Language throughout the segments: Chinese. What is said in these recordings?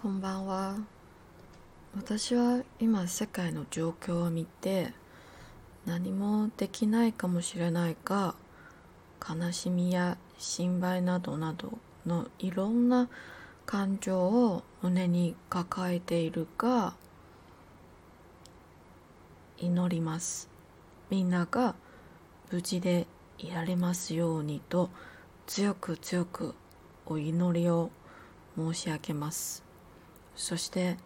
こんばんは私は今世界の状況を見て何もできないかもしれないが悲しみや心配などなどのいろんな感情を胸に抱えているが祈りますみんなが無事でいられますようにと強く強くお祈りを申し上げますそして、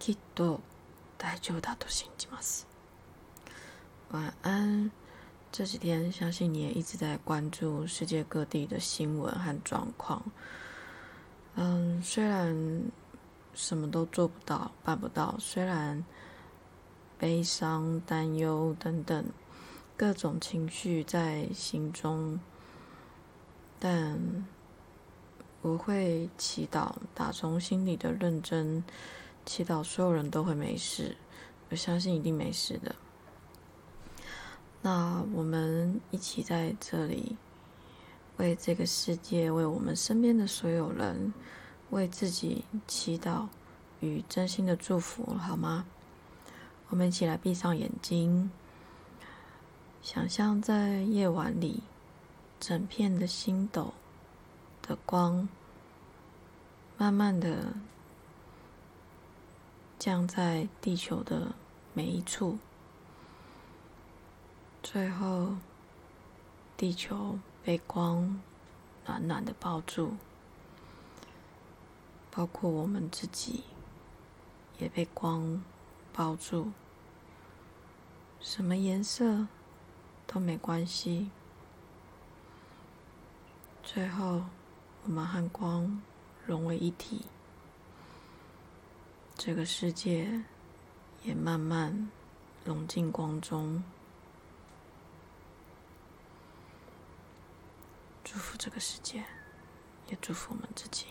きっと大丈夫だと信じます。晚安。这几天，相信你也一直在关注世界各地的新闻和状况。嗯，虽然什么都做不到、办不到，虽然悲伤、担忧等等各种情绪在心中，但……我会祈祷，打从心里的认真祈祷，所有人都会没事。我相信一定没事的。那我们一起在这里，为这个世界，为我们身边的所有人，为自己祈祷与真心的祝福，好吗？我们一起来闭上眼睛，想象在夜晚里，整片的星斗。的光，慢慢的降在地球的每一处，最后，地球被光暖暖的抱住，包括我们自己也被光包住，什么颜色都没关系，最后。我们和光融为一体，这个世界也慢慢融进光中。祝福这个世界，也祝福我们自己。